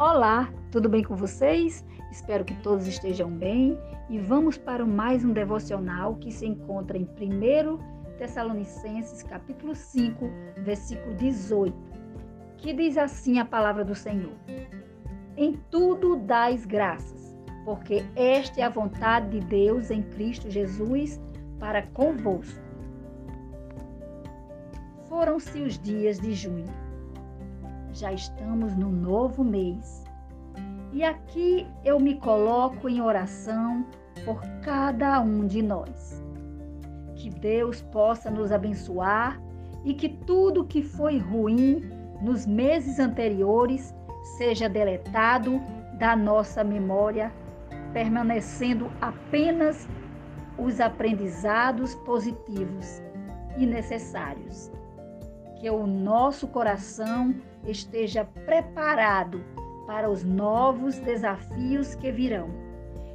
Olá, tudo bem com vocês? Espero que todos estejam bem e vamos para mais um devocional que se encontra em 1 Tessalonicenses, capítulo 5, versículo 18, que diz assim a palavra do Senhor: Em tudo dais graças, porque esta é a vontade de Deus em Cristo Jesus para convosco. Foram-se os dias de junho já estamos no novo mês. E aqui eu me coloco em oração por cada um de nós. Que Deus possa nos abençoar e que tudo que foi ruim nos meses anteriores seja deletado da nossa memória, permanecendo apenas os aprendizados positivos e necessários que o nosso coração esteja preparado para os novos desafios que virão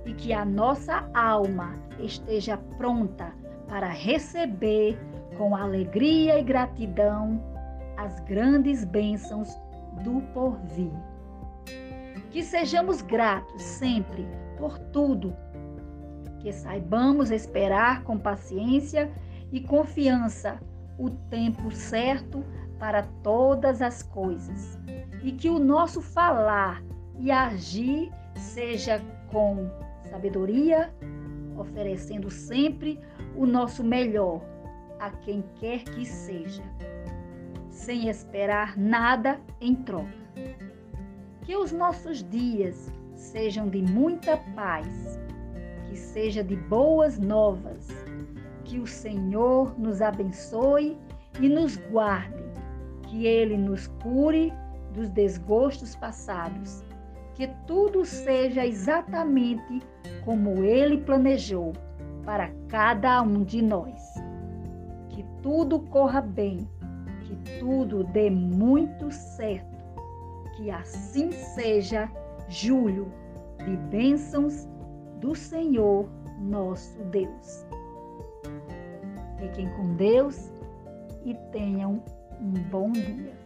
e que a nossa alma esteja pronta para receber com alegria e gratidão as grandes bênçãos do porvir. Que sejamos gratos sempre por tudo, que saibamos esperar com paciência e confiança o tempo certo para todas as coisas e que o nosso falar e agir seja com sabedoria, oferecendo sempre o nosso melhor a quem quer que seja, sem esperar nada em troca. Que os nossos dias sejam de muita paz, que seja de boas novas que o Senhor nos abençoe e nos guarde, que Ele nos cure dos desgostos passados, que tudo seja exatamente como Ele planejou para cada um de nós. Que tudo corra bem, que tudo dê muito certo, que assim seja, Júlio, de bênçãos do Senhor nosso Deus. Fiquem com Deus e tenham um bom dia.